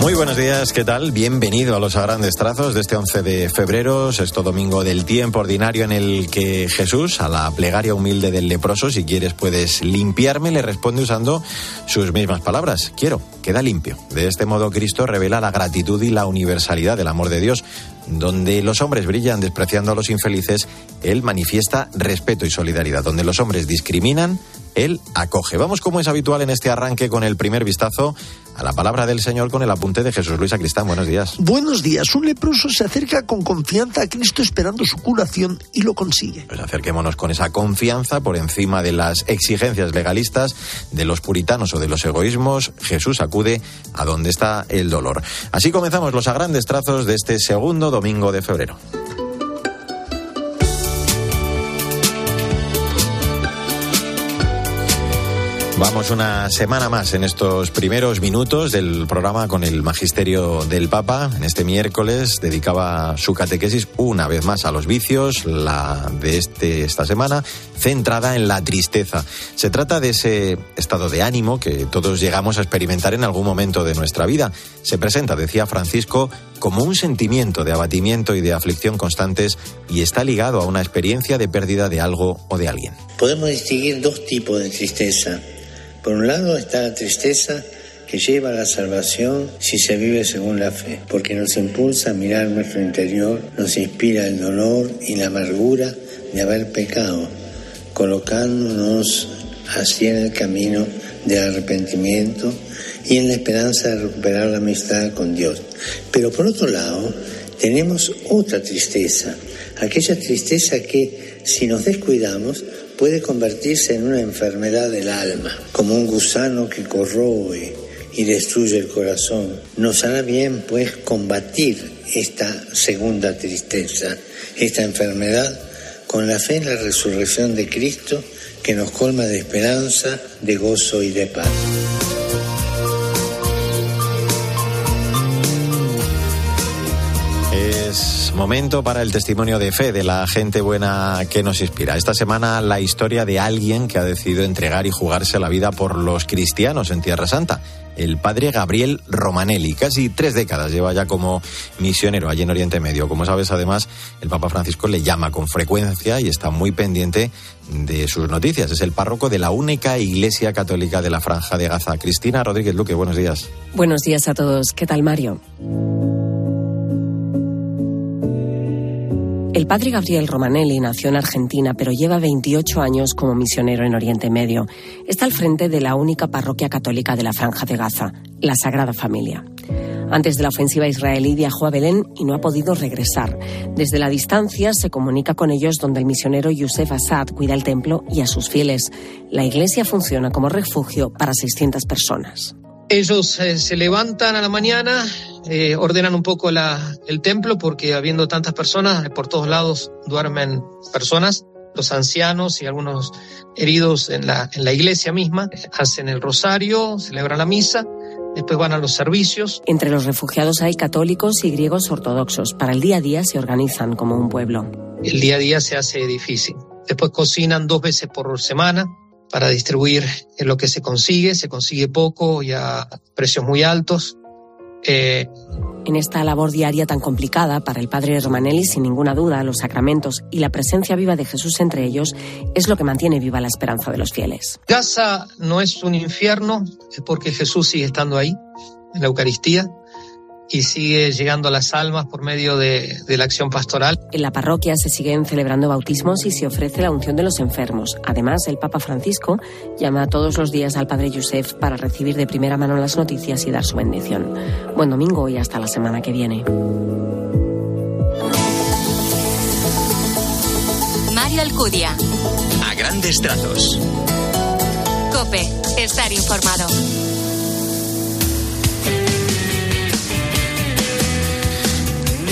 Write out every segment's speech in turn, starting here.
Muy buenos días, ¿qué tal? Bienvenido a los grandes trazos de este 11 de febrero, sexto domingo del tiempo ordinario en el que Jesús, a la plegaria humilde del leproso, si quieres puedes limpiarme, le responde usando sus mismas palabras. Quiero, queda limpio. De este modo Cristo revela la gratitud y la universalidad del amor de Dios. Donde los hombres brillan despreciando a los infelices, Él manifiesta respeto y solidaridad. Donde los hombres discriminan, Él acoge. Vamos como es habitual en este arranque con el primer vistazo a la palabra del Señor con el apunte de Jesús Luis Acristán. Buenos días. Buenos días. Un leproso se acerca con confianza a Cristo esperando su curación y lo consigue. Pues acerquémonos con esa confianza por encima de las exigencias legalistas de los puritanos o de los egoísmos. Jesús acude a donde está el dolor. Así comenzamos los a grandes trazos de este segundo domingo de febrero. Vamos una semana más en estos primeros minutos del programa con el Magisterio del Papa. En este miércoles dedicaba su catequesis una vez más a los vicios, la de este, esta semana, centrada en la tristeza. Se trata de ese estado de ánimo que todos llegamos a experimentar en algún momento de nuestra vida. Se presenta, decía Francisco, como un sentimiento de abatimiento y de aflicción constantes y está ligado a una experiencia de pérdida de algo o de alguien. Podemos distinguir dos tipos de tristeza por un lado está la tristeza que lleva a la salvación si se vive según la fe, porque nos impulsa a mirar nuestro interior, nos inspira el dolor y la amargura de haber pecado, colocándonos así en el camino del arrepentimiento y en la esperanza de recuperar la amistad con Dios. Pero por otro lado, tenemos otra tristeza, aquella tristeza que si nos descuidamos puede convertirse en una enfermedad del alma, como un gusano que corroe y destruye el corazón. Nos hará bien, pues, combatir esta segunda tristeza, esta enfermedad, con la fe en la resurrección de Cristo que nos colma de esperanza, de gozo y de paz. Momento para el testimonio de fe de la gente buena que nos inspira. Esta semana la historia de alguien que ha decidido entregar y jugarse la vida por los cristianos en Tierra Santa. El padre Gabriel Romanelli, casi tres décadas lleva ya como misionero allí en Oriente Medio. Como sabes, además, el Papa Francisco le llama con frecuencia y está muy pendiente de sus noticias. Es el párroco de la única iglesia católica de la Franja de Gaza. Cristina Rodríguez Luque, buenos días. Buenos días a todos. ¿Qué tal, Mario? El padre Gabriel Romanelli nació en Argentina, pero lleva 28 años como misionero en Oriente Medio. Está al frente de la única parroquia católica de la Franja de Gaza, la Sagrada Familia. Antes de la ofensiva israelí viajó a Belén y no ha podido regresar. Desde la distancia se comunica con ellos donde el misionero Youssef Assad cuida el templo y a sus fieles. La iglesia funciona como refugio para 600 personas. Ellos eh, se levantan a la mañana, eh, ordenan un poco la, el templo porque habiendo tantas personas, eh, por todos lados duermen personas, los ancianos y algunos heridos en la, en la iglesia misma, hacen el rosario, celebran la misa, después van a los servicios. Entre los refugiados hay católicos y griegos ortodoxos. Para el día a día se organizan como un pueblo. El día a día se hace difícil. Después cocinan dos veces por semana, para distribuir lo que se consigue, se consigue poco y a precios muy altos. Eh, en esta labor diaria tan complicada para el padre Romanelli, sin ninguna duda, los sacramentos y la presencia viva de Jesús entre ellos es lo que mantiene viva la esperanza de los fieles. Gaza no es un infierno, es porque Jesús sigue estando ahí, en la Eucaristía, y sigue llegando a las almas por medio de, de, la acción pastoral. En la parroquia se siguen celebrando bautismos y se ofrece la unción de los enfermos. Además, el Papa Francisco llama todos los días al Padre Yusef para recibir de primera mano las noticias y dar su bendición. Buen domingo y hasta la semana que viene. Mario Alcudia. A grandes trazos. Cope, estar informado.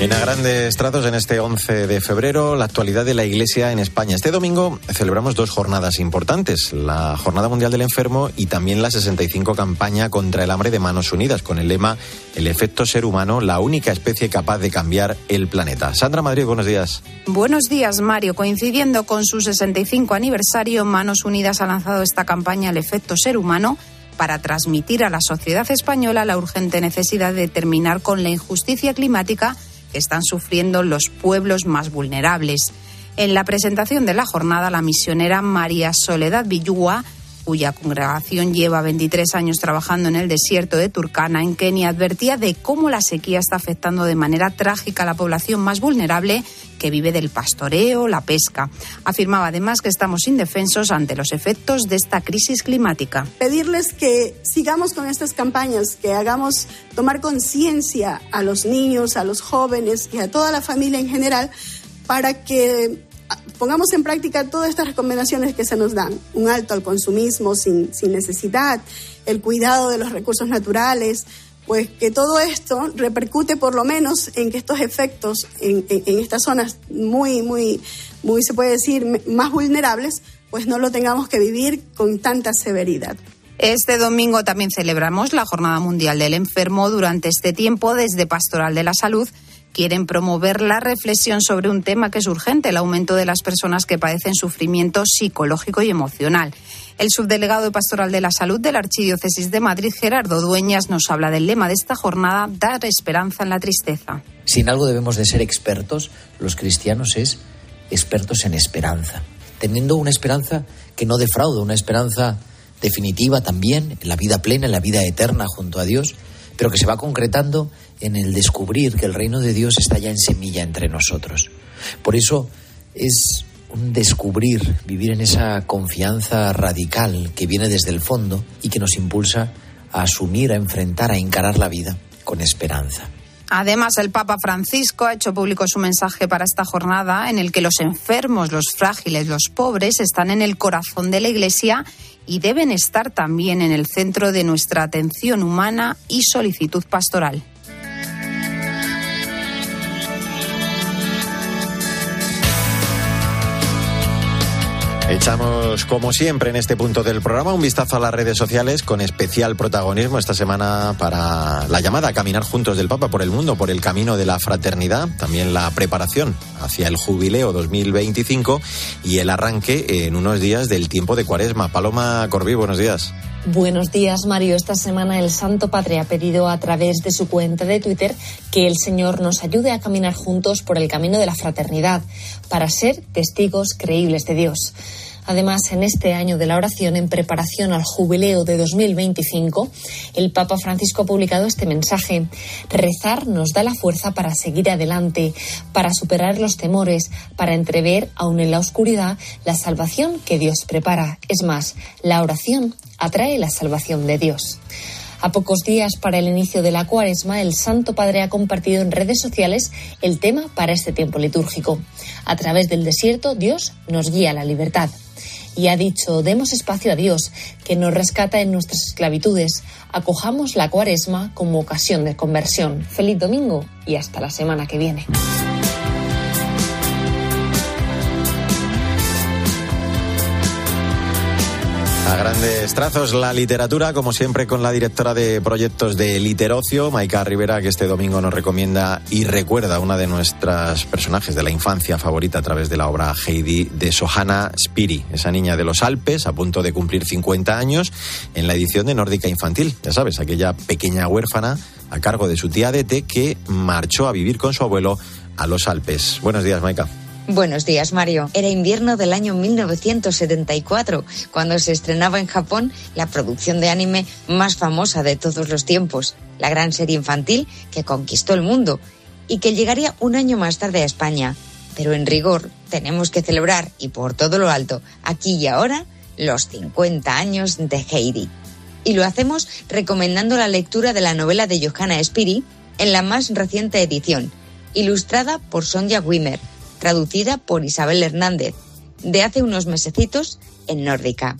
En a grandes trazos en este 11 de febrero, la actualidad de la Iglesia en España. Este domingo celebramos dos jornadas importantes, la Jornada Mundial del Enfermo y también la 65 campaña contra el hambre de Manos Unidas, con el lema El efecto ser humano, la única especie capaz de cambiar el planeta. Sandra Madrid, buenos días. Buenos días, Mario. Coincidiendo con su 65 aniversario, Manos Unidas ha lanzado esta campaña El efecto ser humano para transmitir a la sociedad española la urgente necesidad de terminar con la injusticia climática que están sufriendo los pueblos más vulnerables. En la presentación de la jornada, la misionera María Soledad Villúa cuya congregación lleva 23 años trabajando en el desierto de Turkana, en Kenia, advertía de cómo la sequía está afectando de manera trágica a la población más vulnerable que vive del pastoreo, la pesca. Afirmaba además que estamos indefensos ante los efectos de esta crisis climática. Pedirles que sigamos con estas campañas, que hagamos tomar conciencia a los niños, a los jóvenes y a toda la familia en general para que pongamos en práctica todas estas recomendaciones que se nos dan. Un alto al consumismo sin, sin necesidad, el cuidado de los recursos naturales, pues que todo esto repercute por lo menos en que estos efectos en, en, estas zonas muy, muy, muy, se puede decir, más vulnerables, pues no lo tengamos que vivir con tanta severidad. Este domingo también celebramos la Jornada Mundial del Enfermo. Durante este tiempo, desde Pastoral de la Salud, quieren promover la reflexión sobre un tema que es urgente, el aumento de las personas que padecen sufrimiento psicológico y emocional. El subdelegado de Pastoral de la Salud de la Archidiócesis de Madrid, Gerardo Dueñas, nos habla del lema de esta jornada, dar esperanza en la tristeza. Si en algo debemos de ser expertos, los cristianos es expertos en esperanza, teniendo una esperanza que no defrauda, una esperanza definitiva también en la vida plena, en la vida eterna junto a Dios, pero que se va concretando en el descubrir que el reino de Dios está ya en semilla entre nosotros. Por eso es un descubrir, vivir en esa confianza radical que viene desde el fondo y que nos impulsa a asumir, a enfrentar, a encarar la vida con esperanza. Además, el Papa Francisco ha hecho público su mensaje para esta jornada en el que los enfermos, los frágiles, los pobres están en el corazón de la Iglesia y deben estar también en el centro de nuestra atención humana y solicitud pastoral. Echamos, como siempre, en este punto del programa un vistazo a las redes sociales con especial protagonismo esta semana para la llamada a caminar juntos del Papa por el mundo, por el camino de la fraternidad, también la preparación hacia el jubileo 2025 y el arranque en unos días del tiempo de Cuaresma. Paloma Corbí, buenos días. Buenos días, Mario. Esta semana el Santo Padre ha pedido a través de su cuenta de Twitter que el Señor nos ayude a caminar juntos por el camino de la fraternidad para ser testigos creíbles de Dios. Además, en este año de la oración, en preparación al jubileo de 2025, el Papa Francisco ha publicado este mensaje. Rezar nos da la fuerza para seguir adelante, para superar los temores, para entrever, aun en la oscuridad, la salvación que Dios prepara. Es más, la oración atrae la salvación de Dios. A pocos días para el inicio de la cuaresma, el Santo Padre ha compartido en redes sociales el tema para este tiempo litúrgico. A través del desierto, Dios nos guía a la libertad. Y ha dicho, demos espacio a Dios, que nos rescata en nuestras esclavitudes. Acojamos la cuaresma como ocasión de conversión. Feliz domingo y hasta la semana que viene. Grandes trazos, la literatura, como siempre, con la directora de proyectos de Literocio, Maika Rivera, que este domingo nos recomienda y recuerda una de nuestras personajes de la infancia favorita a través de la obra Heidi de Sohana Spiri, esa niña de los Alpes, a punto de cumplir 50 años, en la edición de Nórdica Infantil. Ya sabes, aquella pequeña huérfana a cargo de su tía Dete que marchó a vivir con su abuelo a los Alpes. Buenos días, Maika. Buenos días, Mario. Era invierno del año 1974, cuando se estrenaba en Japón la producción de anime más famosa de todos los tiempos, la gran serie infantil que conquistó el mundo y que llegaría un año más tarde a España. Pero en rigor, tenemos que celebrar, y por todo lo alto, aquí y ahora, los 50 años de Heidi. Y lo hacemos recomendando la lectura de la novela de Johanna Spiri en la más reciente edición, ilustrada por Sonja Wimmer traducida por Isabel Hernández, de hace unos mesecitos en Nórdica.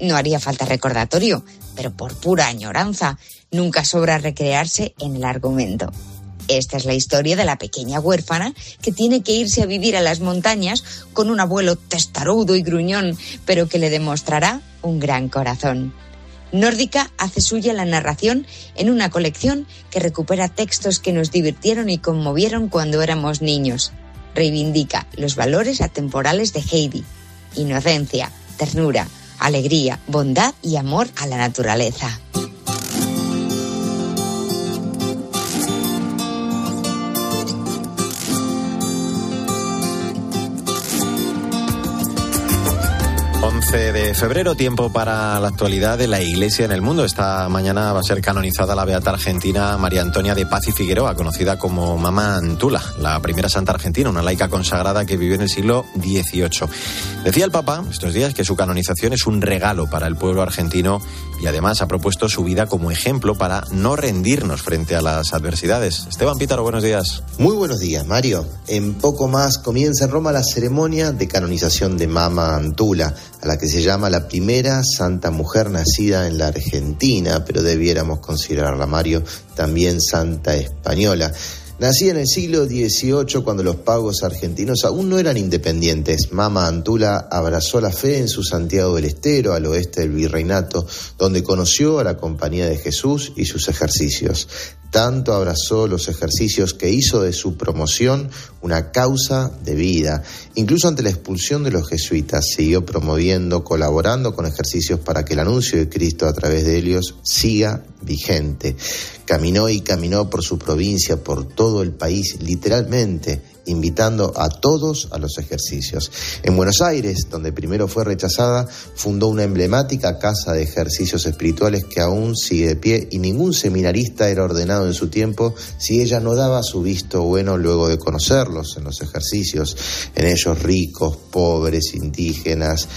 No haría falta recordatorio, pero por pura añoranza, nunca sobra recrearse en el argumento. Esta es la historia de la pequeña huérfana que tiene que irse a vivir a las montañas con un abuelo testarudo y gruñón, pero que le demostrará un gran corazón. Nórdica hace suya la narración en una colección que recupera textos que nos divirtieron y conmovieron cuando éramos niños reivindica los valores atemporales de Heidi, inocencia, ternura, alegría, bondad y amor a la naturaleza. 11 de febrero, tiempo para la actualidad de la Iglesia en el mundo. Esta mañana va a ser canonizada la beata argentina María Antonia de Paz y Figueroa, conocida como Mama Antula, la primera santa argentina, una laica consagrada que vivió en el siglo XVIII. Decía el Papa estos días que su canonización es un regalo para el pueblo argentino y además ha propuesto su vida como ejemplo para no rendirnos frente a las adversidades. Esteban Pítaro, buenos días. Muy buenos días, Mario. En poco más comienza en Roma la ceremonia de canonización de Mama Antula, a la que se llama la primera santa mujer nacida en la Argentina, pero debiéramos considerarla, Mario, también santa española. Nacida en el siglo XVIII cuando los pagos argentinos aún no eran independientes. Mama Antula abrazó la fe en su Santiago del Estero, al oeste del virreinato, donde conoció a la Compañía de Jesús y sus ejercicios. Tanto abrazó los ejercicios que hizo de su promoción una causa de vida. Incluso ante la expulsión de los jesuitas, siguió promoviendo, colaborando con ejercicios para que el anuncio de Cristo a través de ellos siga vigente. Caminó y caminó por su provincia, por todo el país, literalmente invitando a todos a los ejercicios. En Buenos Aires, donde primero fue rechazada, fundó una emblemática casa de ejercicios espirituales que aún sigue de pie y ningún seminarista era ordenado en su tiempo si ella no daba su visto bueno luego de conocerlos en los ejercicios, en ellos ricos, pobres, indígenas,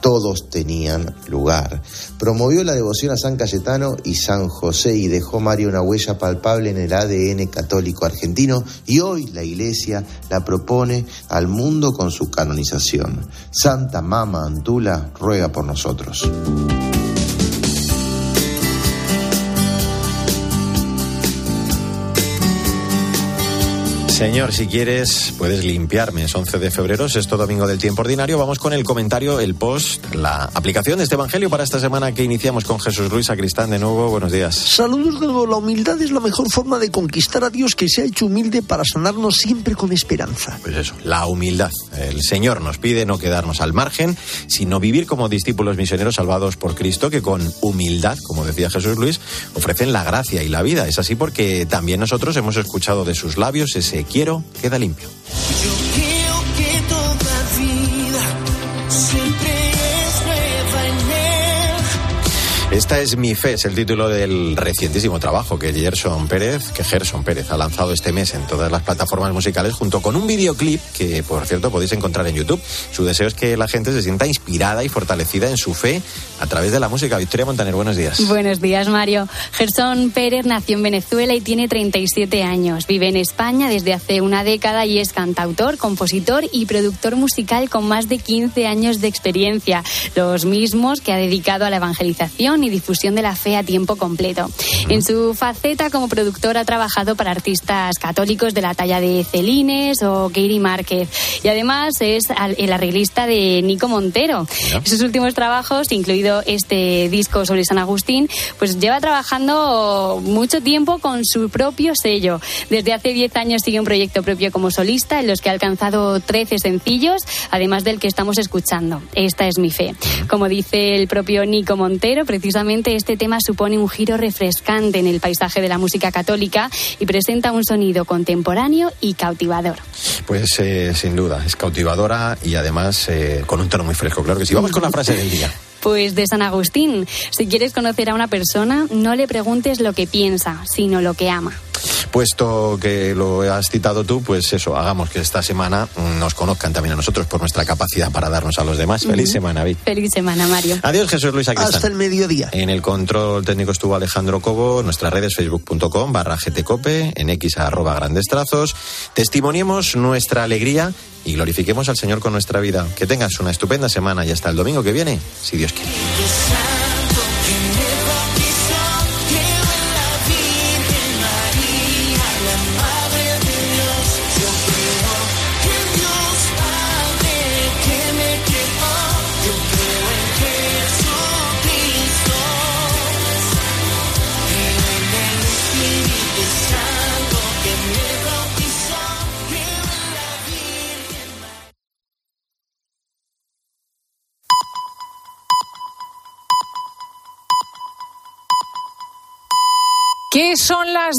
todos tenían lugar. Promovió la devoción a San Cayetano y San José y dejó María una huella palpable en el ADN católico argentino y hoy la Iglesia la propone al mundo con su canonización. Santa Mama Antula ruega por nosotros. Señor, si quieres, puedes limpiarme. Es 11 de febrero, es esto domingo del tiempo ordinario. Vamos con el comentario, el post, la aplicación de este evangelio para esta semana que iniciamos con Jesús Luis Sacristán. De nuevo, buenos días. Saludos de nuevo. La humildad es la mejor forma de conquistar a Dios que se ha hecho humilde para sanarnos siempre con esperanza. Pues eso, la humildad. El Señor nos pide no quedarnos al margen, sino vivir como discípulos misioneros salvados por Cristo, que con humildad, como decía Jesús Luis, ofrecen la gracia y la vida. Es así porque también nosotros hemos escuchado de sus labios ese quiero queda limpio. Esta es mi fe, es el título del recientísimo trabajo que Gerson Pérez, que Gerson Pérez ha lanzado este mes en todas las plataformas musicales junto con un videoclip que, por cierto, podéis encontrar en YouTube. Su deseo es que la gente se sienta inspirada y fortalecida en su fe a través de la música. Victoria Montaner, buenos días. Buenos días, Mario. Gerson Pérez nació en Venezuela y tiene 37 años. Vive en España desde hace una década y es cantautor, compositor y productor musical con más de 15 años de experiencia, los mismos que ha dedicado a la evangelización y difusión de la fe a tiempo completo. En su faceta como productor ha trabajado para artistas católicos de la talla de Celines o Katie Márquez y además es el arreglista de Nico Montero. En sus últimos trabajos, incluido este disco sobre San Agustín, pues lleva trabajando mucho tiempo con su propio sello. Desde hace 10 años sigue un proyecto propio como solista en los que ha alcanzado 13 sencillos, además del que estamos escuchando. Esta es mi fe. Como dice el propio Nico Montero, precisamente este tema supone un giro refrescante en el paisaje de la música católica y presenta un sonido contemporáneo y cautivador. Pues eh, sin duda, es cautivadora y además eh, con un tono muy fresco, claro que sí. Vamos con la frase del día. Pues de San Agustín, si quieres conocer a una persona, no le preguntes lo que piensa, sino lo que ama. Puesto que lo has citado tú, pues eso, hagamos que esta semana nos conozcan también a nosotros por nuestra capacidad para darnos a los demás. Feliz semana, Vic. Feliz semana, Mario. Adiós, Jesús Luis Acristán. Hasta el mediodía. En el control técnico estuvo Alejandro Cobo, nuestras redes facebook.com barra gtcope, en x arroba grandes trazos. Testimoniemos nuestra alegría y glorifiquemos al Señor con nuestra vida. Que tengas una estupenda semana y hasta el domingo que viene, si Dios quiere. Son las